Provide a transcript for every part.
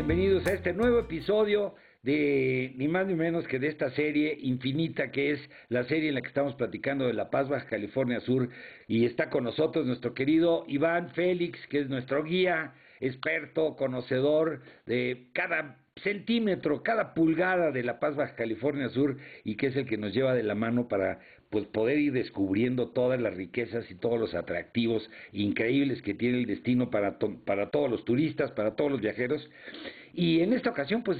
Bienvenidos a este nuevo episodio de ni más ni menos que de esta serie infinita que es la serie en la que estamos platicando de La Paz, Baja California Sur. Y está con nosotros nuestro querido Iván Félix, que es nuestro guía, experto, conocedor de cada centímetro, cada pulgada de La Paz, Baja California Sur y que es el que nos lleva de la mano para pues poder ir descubriendo todas las riquezas y todos los atractivos increíbles que tiene el destino para, para todos los turistas, para todos los viajeros. Y en esta ocasión, pues,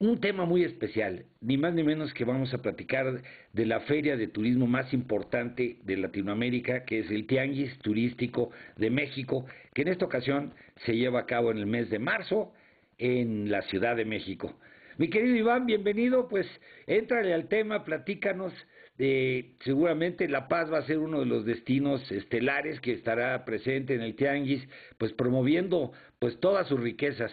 un tema muy especial, ni más ni menos que vamos a platicar de la feria de turismo más importante de Latinoamérica, que es el Tianguis Turístico de México, que en esta ocasión se lleva a cabo en el mes de marzo en la Ciudad de México. Mi querido Iván, bienvenido, pues éntrale al tema, platícanos eh, seguramente La Paz va a ser uno de los destinos estelares que estará presente en el Tianguis, pues promoviendo pues todas sus riquezas.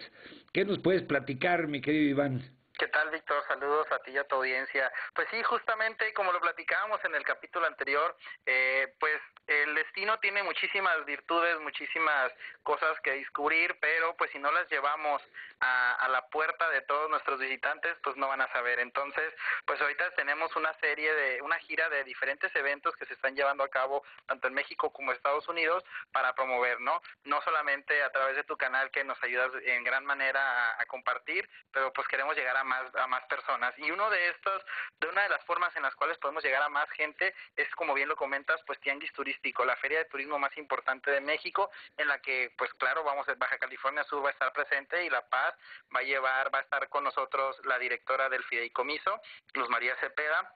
¿Qué nos puedes platicar, mi querido Iván? ¿Qué tal, Víctor? Saludos a ti y a tu audiencia. Pues sí, justamente como lo platicábamos en el capítulo anterior, eh, pues el destino tiene muchísimas virtudes, muchísimas cosas que descubrir, pero pues si no las llevamos a, a, la puerta de todos nuestros visitantes, pues no van a saber. Entonces, pues ahorita tenemos una serie de, una gira de diferentes eventos que se están llevando a cabo tanto en México como Estados Unidos para promover, ¿no? No solamente a través de tu canal que nos ayudas en gran manera a, a compartir, pero pues queremos llegar a más, a más personas. Y uno de estos, de una de las formas en las cuales podemos llegar a más gente es, como bien lo comentas, pues Tianguis Turístico, la feria de turismo más importante de México, en la que, pues claro, vamos Baja California Sur va a estar presente y La Paz va a llevar, va a estar con nosotros la directora del fideicomiso, Luz María Cepeda,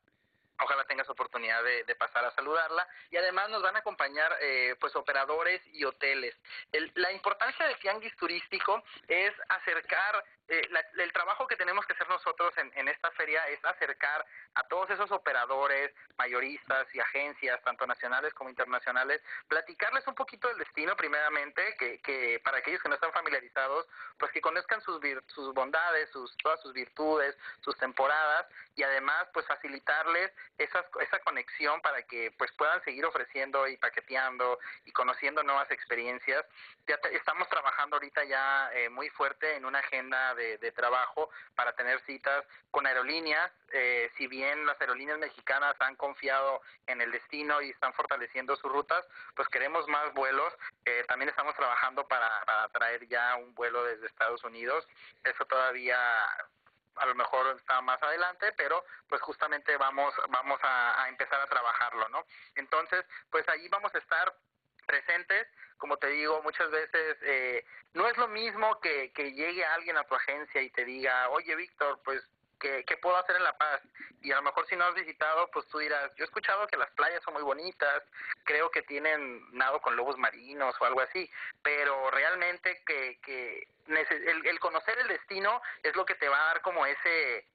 Ojalá tengas oportunidad de, pasar a saludarla. Y además nos van a acompañar eh, pues operadores y hoteles. El, la importancia del tianguis turístico es acercar eh, la, el trabajo que tenemos que hacer nosotros en, en, esta feria es acercar a todos esos operadores, mayoristas y agencias, tanto nacionales como internacionales, platicarles un poquito del destino primeramente, que, que para aquellos que no están familiarizados, pues que conozcan sus, sus bondades, sus, todas sus virtudes, sus temporadas y además pues facilitarles esas, esa conexión para que pues puedan seguir ofreciendo y paqueteando y conociendo nuevas experiencias. Ya te, estamos trabajando ahorita ya eh, muy fuerte en una agenda de, de, trabajo para tener citas con aerolíneas, eh, si bien las aerolíneas mexicanas han confiado en el destino y están fortaleciendo sus rutas, pues queremos más vuelos. Eh, también estamos trabajando para, para traer ya un vuelo desde Estados Unidos. Eso todavía a lo mejor está más adelante, pero pues justamente vamos vamos a, empezar a trabajarlo, ¿no? Entonces, pues ahí vamos a estar presentes como te digo, muchas veces eh, no es lo mismo que, que llegue alguien a tu agencia y te diga, oye, Víctor, pues ¿Qué, ¿qué, puedo hacer en La Paz? Y a lo mejor si no has visitado, pues tú dirás, yo he escuchado que las playas son muy bonitas, creo que tienen nado con lobos marinos o algo así, pero realmente que, que el, el conocer el destino es lo que te va a dar como ese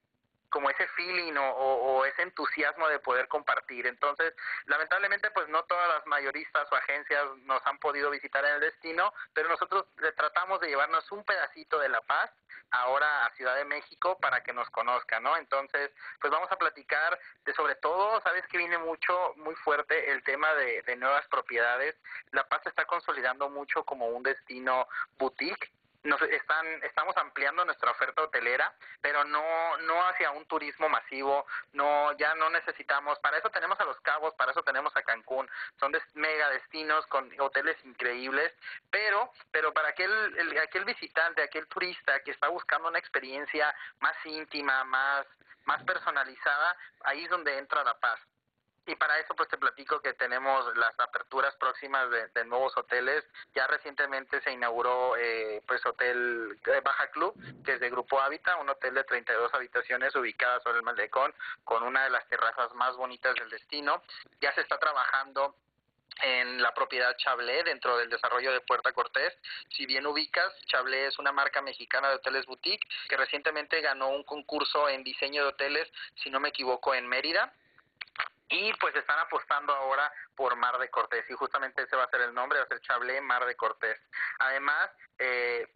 como ese feeling o, ese entusiasmo de poder compartir. Entonces, lamentablemente, pues no todas las mayoristas o agencias nos han podido visitar en el destino, pero nosotros tratamos de llevarnos un pedacito de La Paz ahora a Ciudad de México para que nos conozcan, ¿no? Entonces, pues vamos a platicar de sobre todo, sabes que viene mucho, muy fuerte el tema de, de nuevas propiedades. La Paz se está consolidando mucho como un destino boutique nos están estamos ampliando nuestra oferta hotelera pero no no hacia un turismo masivo no ya no necesitamos para eso tenemos a los Cabos para eso tenemos a Cancún son mega destinos con hoteles increíbles pero pero para aquel aquel visitante aquel turista que está buscando una experiencia más íntima más más personalizada ahí es donde entra la paz y para eso pues te platico que tenemos las aperturas próximas de, nuevos hoteles. Ya recientemente se inauguró eh, pues Hotel eh, Baja Club, que es de Grupo Hábitat, un hotel de 32 habitaciones ubicada sobre el Malecón, con una de las terrazas más bonitas del destino. Ya se está trabajando en la propiedad Chablé dentro del desarrollo de Puerta Cortés. Si bien ubicas, Chablé es una marca mexicana de hoteles boutique que recientemente ganó un concurso en diseño de hoteles, si no me equivoco, en Mérida y pues están apostando ahora por Mar de Cortés y justamente ese va a ser el nombre, va a ser Chablé Mar de Cortés. Además, eh,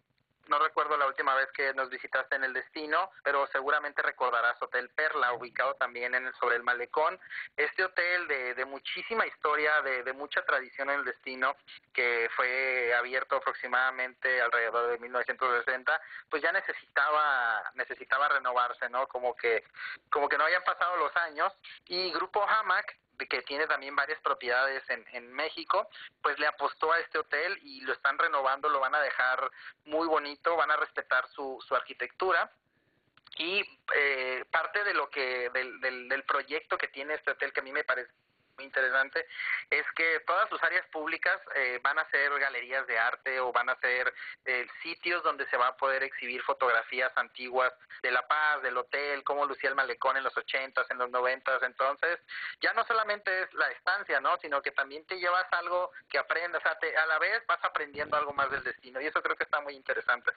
no recuerdo la última vez que nos visitaste en el destino, pero seguramente recordarás Hotel Perla, ubicado también en el, sobre el malecón. Este hotel de, de muchísima historia, de, mucha tradición en el destino, que fue abierto aproximadamente alrededor de 1960, pues ya necesitaba necesitaba renovarse, ¿no? Como que como que no habían pasado los años y Grupo Hamac que tiene también varias propiedades en, en México, pues le apostó a este hotel y lo están renovando, lo van a dejar muy bonito, van a respetar su, su arquitectura. Y eh, parte de lo que del, del, del proyecto que tiene este hotel que a mí me parece interesante es que todas sus áreas públicas eh, van a ser galerías de arte o van a ser eh, sitios donde se va a poder exhibir fotografías antiguas de La Paz, del hotel, cómo lucía el malecón en los ochentas, en los noventas, entonces ya no solamente es la estancia, ¿no? Sino que también te llevas algo que aprendas, o te, a la vez vas aprendiendo algo más del destino y eso creo que está muy interesante.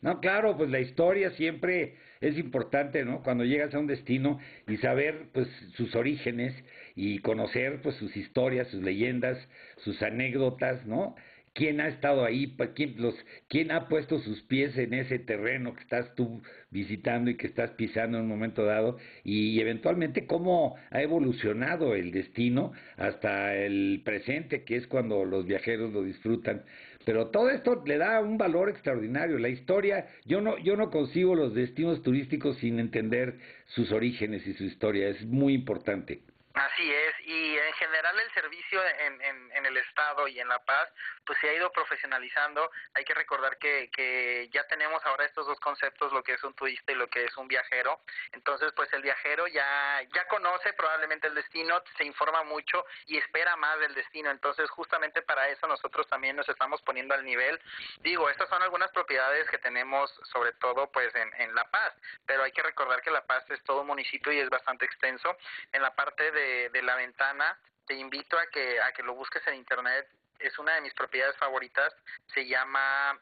No, claro, pues la historia siempre es importante, ¿no? Cuando llegas a un destino y saber, pues, sus orígenes y conocer, pues, sus historias, sus leyendas, sus anécdotas, ¿no? quién ha estado ahí, quién, los, quién ha puesto sus pies en ese terreno que estás tú visitando y que estás pisando en un momento dado, y eventualmente cómo ha evolucionado el destino hasta el presente, que es cuando los viajeros lo disfrutan. Pero todo esto le da un valor extraordinario. La historia, yo no, yo no consigo los destinos turísticos sin entender sus orígenes y su historia, es muy importante. Así es, y en general el servicio en, en, el Estado y en La Paz, pues se ha ido profesionalizando. Hay que recordar que, que ya tenemos ahora estos dos conceptos, lo que es un turista y lo que es un viajero. Entonces, pues el viajero ya, ya conoce probablemente el destino, se informa mucho y espera más del destino. Entonces, justamente para eso nosotros también nos estamos poniendo al nivel. Digo, estas son algunas propiedades que tenemos, sobre todo, pues en, en La Paz, pero hay que recordar que La Paz es todo un municipio y es bastante extenso. En la parte de la ventana, te invito a que, a que lo busques en internet. Es una de mis propiedades favoritas. Se llama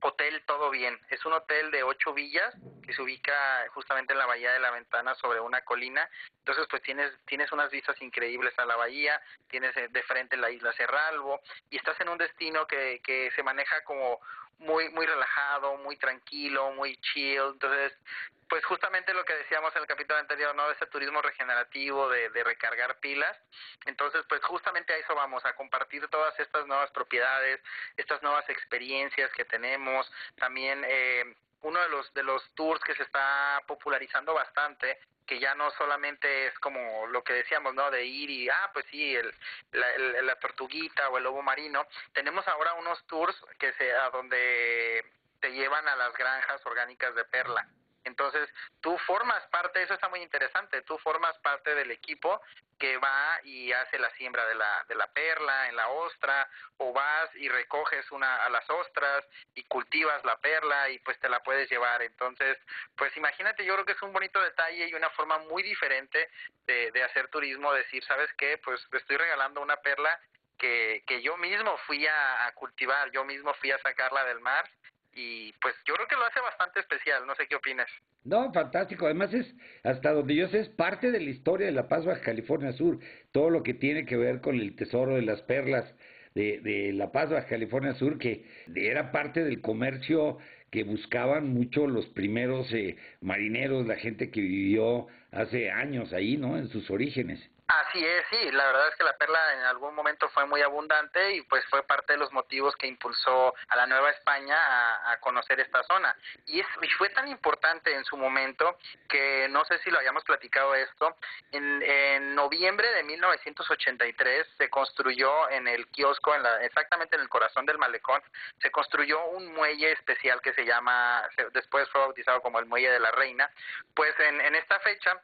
Hotel Todo Bien. Es un hotel de ocho villas que se ubica justamente en la bahía de la Ventana sobre una colina. Entonces, pues tienes tienes unas vistas increíbles a la bahía, tienes eh, de frente la isla Cerralbo y estás en un destino que, que se maneja como muy muy relajado, muy tranquilo, muy chill. Entonces, pues justamente lo que decíamos en el capítulo anterior, ¿no? Ese turismo regenerativo de, de recargar pilas. Entonces, pues justamente a eso vamos, a compartir todas estas nuevas propiedades, estas nuevas experiencias que tenemos. También eh, uno de los de los tours que se está popularizando bastante que ya no solamente es como lo que decíamos no de ir y ah pues sí el, la, la tortuguita o el lobo marino. Tenemos ahora unos tours que se a donde te llevan a las granjas orgánicas de perla entonces, tú formas parte, eso está muy interesante, tú formas parte del equipo que va y hace la siembra de la, de la perla en la ostra, o vas y recoges una a las ostras y cultivas la perla y pues te la puedes llevar. Entonces, pues imagínate, yo creo que es un bonito detalle y una forma muy diferente de, de hacer turismo, decir, ¿sabes qué? Pues te estoy regalando una perla que, que yo mismo fui a, a cultivar, yo mismo fui a sacarla del mar y pues yo creo que lo hace bastante especial, no sé qué opinas. No, fantástico, además es, hasta donde yo sé, es parte de la historia de La Paz, Baja California Sur, todo lo que tiene que ver con el tesoro de las perlas de, de La Paz, Baja California Sur, que era parte del comercio que buscaban mucho los primeros eh, marineros, la gente que vivió hace años ahí, ¿no? En sus orígenes. Así es, sí, la verdad es que la perla en algún momento fue muy abundante y pues fue parte de los motivos que impulsó a la Nueva España a, conocer esta zona. Y, es, y fue tan importante en su momento que no sé si lo hayamos platicado esto, en, en noviembre de 1983 se construyó en el kiosco, en la, exactamente en el corazón del malecón, se construyó un muelle especial que se llama, después fue bautizado como el Muelle de la Reina, pues en, en esta fecha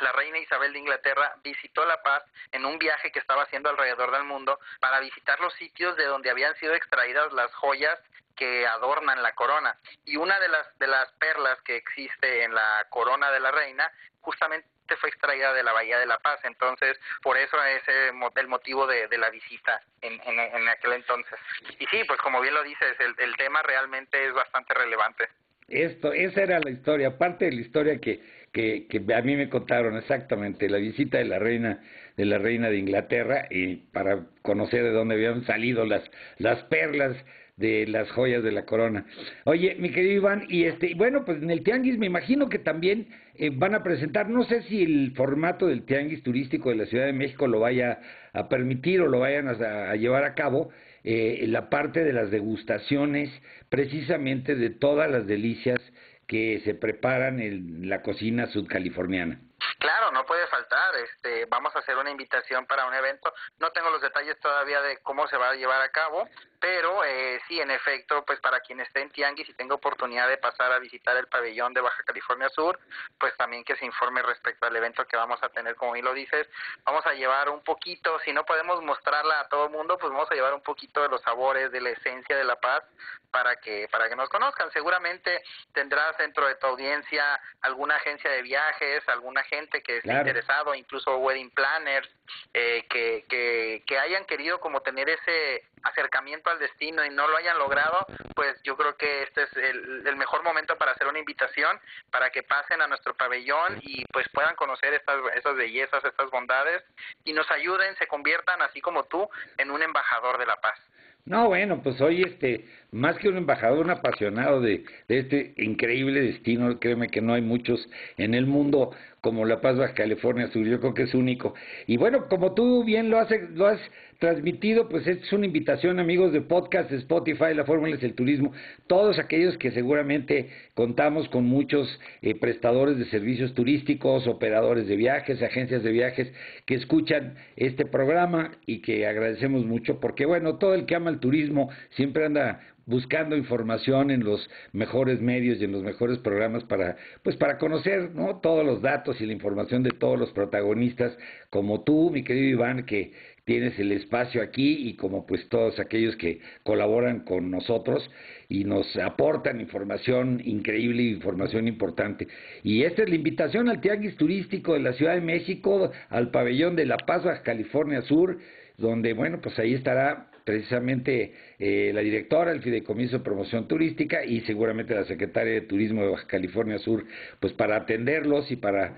la reina Isabel de Inglaterra visitó La Paz en un viaje que estaba haciendo alrededor del mundo para visitar los sitios de donde habían sido extraídas las joyas que adornan la corona. Y una de las, de las perlas que existe en la corona de la reina justamente fue extraída de la Bahía de La Paz. Entonces, por eso es el motivo de, la visita en, en, aquel entonces. Y sí, pues como bien lo dices, el, el tema realmente es bastante relevante. Esto, esa era la historia, parte de la historia que, que, que a mí me contaron exactamente, la visita de la reina de la reina de Inglaterra y para conocer de dónde habían salido las las perlas de las joyas de la corona. Oye, mi querido Iván, y este, bueno, pues en el Tianguis me imagino que también eh, van a presentar, no sé si el formato del Tianguis turístico de la Ciudad de México lo vaya a permitir o lo vayan a, llevar a cabo, eh, la parte de las degustaciones, precisamente de todas las delicias que se preparan en la cocina sudcaliforniana. Claro, no puede faltar. Este, vamos a hacer una invitación para un evento. No tengo los detalles todavía de cómo se va a llevar a cabo, pero eh, sí, en efecto, pues para quien esté en Tianguis y tenga oportunidad de pasar a visitar el pabellón de Baja California Sur, pues también que se informe respecto al evento que vamos a tener, como bien lo dices. Vamos a llevar un poquito, si no podemos mostrarla a todo el mundo, pues vamos a llevar un poquito de los sabores, de la esencia de la paz para que para que nos conozcan. Seguramente tendrás dentro de tu audiencia alguna agencia de viajes, alguna gente que esté interesado, incluso wedding planners, eh, que, que, que hayan querido como tener ese acercamiento al destino y no lo hayan logrado, pues yo creo que este es el, el, mejor momento para hacer una invitación para que pasen a nuestro pabellón y pues puedan conocer estas, estas bellezas, estas bondades y nos ayuden, se conviertan así como tú en un embajador de la paz. No, bueno, pues hoy este, más que un embajador, un apasionado de, de, este increíble destino, créeme que no hay muchos en el mundo como La Paz, Baja California Sur, yo creo que es único. Y bueno, como tú bien lo has, lo has transmitido, pues es una invitación, amigos de podcast, Spotify, La Fórmula es el Turismo, todos aquellos que seguramente contamos con muchos eh, prestadores de servicios turísticos, operadores de viajes, agencias de viajes que escuchan este programa y que agradecemos mucho porque, bueno, todo el que ama el turismo siempre anda buscando información en los mejores medios y en los mejores programas para pues para conocer ¿no? todos los datos y la información de todos los protagonistas como tú mi querido Iván que tienes el espacio aquí y como pues todos aquellos que colaboran con nosotros y nos aportan información increíble información importante. Y esta es la invitación al Tianguis Turístico de la Ciudad de México, al pabellón de La Paz, California Sur, donde, bueno, pues ahí estará precisamente eh, la directora del Fideicomiso de Promoción Turística y seguramente la secretaria de Turismo de Baja California Sur, pues para atenderlos y para,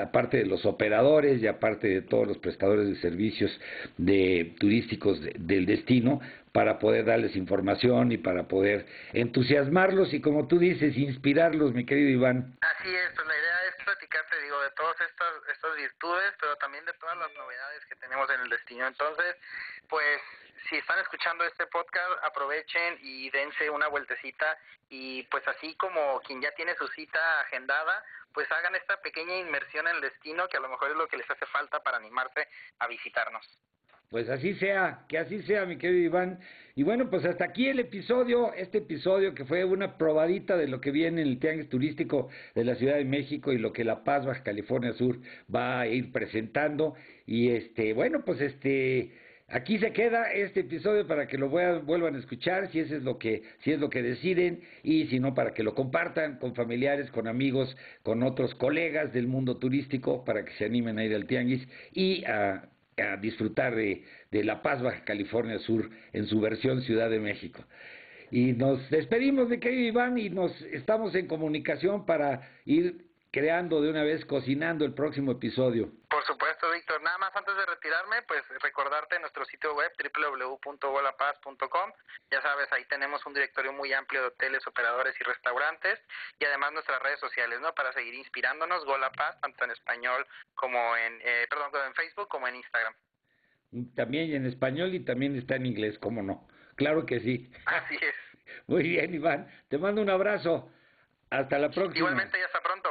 aparte de los operadores y aparte de todos los prestadores de servicios de turísticos del destino, para poder darles información y para poder entusiasmarlos y como tú dices, inspirarlos, mi querido Iván. Así es, pues la idea es platicarte, digo, de todas estas, estas virtudes, pero también de todas las novedades que tenemos en el destino. Entonces, pues si están escuchando este podcast, aprovechen y dense una vueltecita y pues así como quien ya tiene su cita agendada, pues hagan esta pequeña inmersión en el destino que a lo mejor es lo que les hace falta para animarse a visitarnos. Pues así sea, que así sea, mi querido Iván. Y bueno, pues hasta aquí el episodio, este episodio que fue una probadita de lo que viene en el Tianguis Turístico de la Ciudad de México y lo que La Paz, Baja California Sur va a ir presentando. Y este, bueno, pues este, Aquí se queda este episodio para que lo vuelvan a escuchar, si eso es lo que, si es lo que deciden, y si no, para que lo compartan con familiares, con amigos, con otros colegas del mundo turístico, para que se animen a ir al Tianguis y a, disfrutar de, La Paz, Baja California Sur, en su versión Ciudad de México. Y nos despedimos de querido Iván y nos estamos en comunicación para ir creando de una vez, cocinando el próximo episodio. Por supuesto, Víctor. Nada más antes de retirarme, pues recordarte nuestro sitio web www.golapaz.com. Ya sabes, ahí tenemos un directorio muy amplio de hoteles, operadores y restaurantes y además nuestras redes sociales, ¿no? Para seguir inspirándonos, Golapaz, tanto en español como en, eh, perdón, en Facebook como en Instagram. También en español y también está en inglés, ¿cómo no? Claro que sí. Así es. Muy bien, Iván. Te mando un abrazo. Hasta la próxima. Igualmente, y hasta pronto.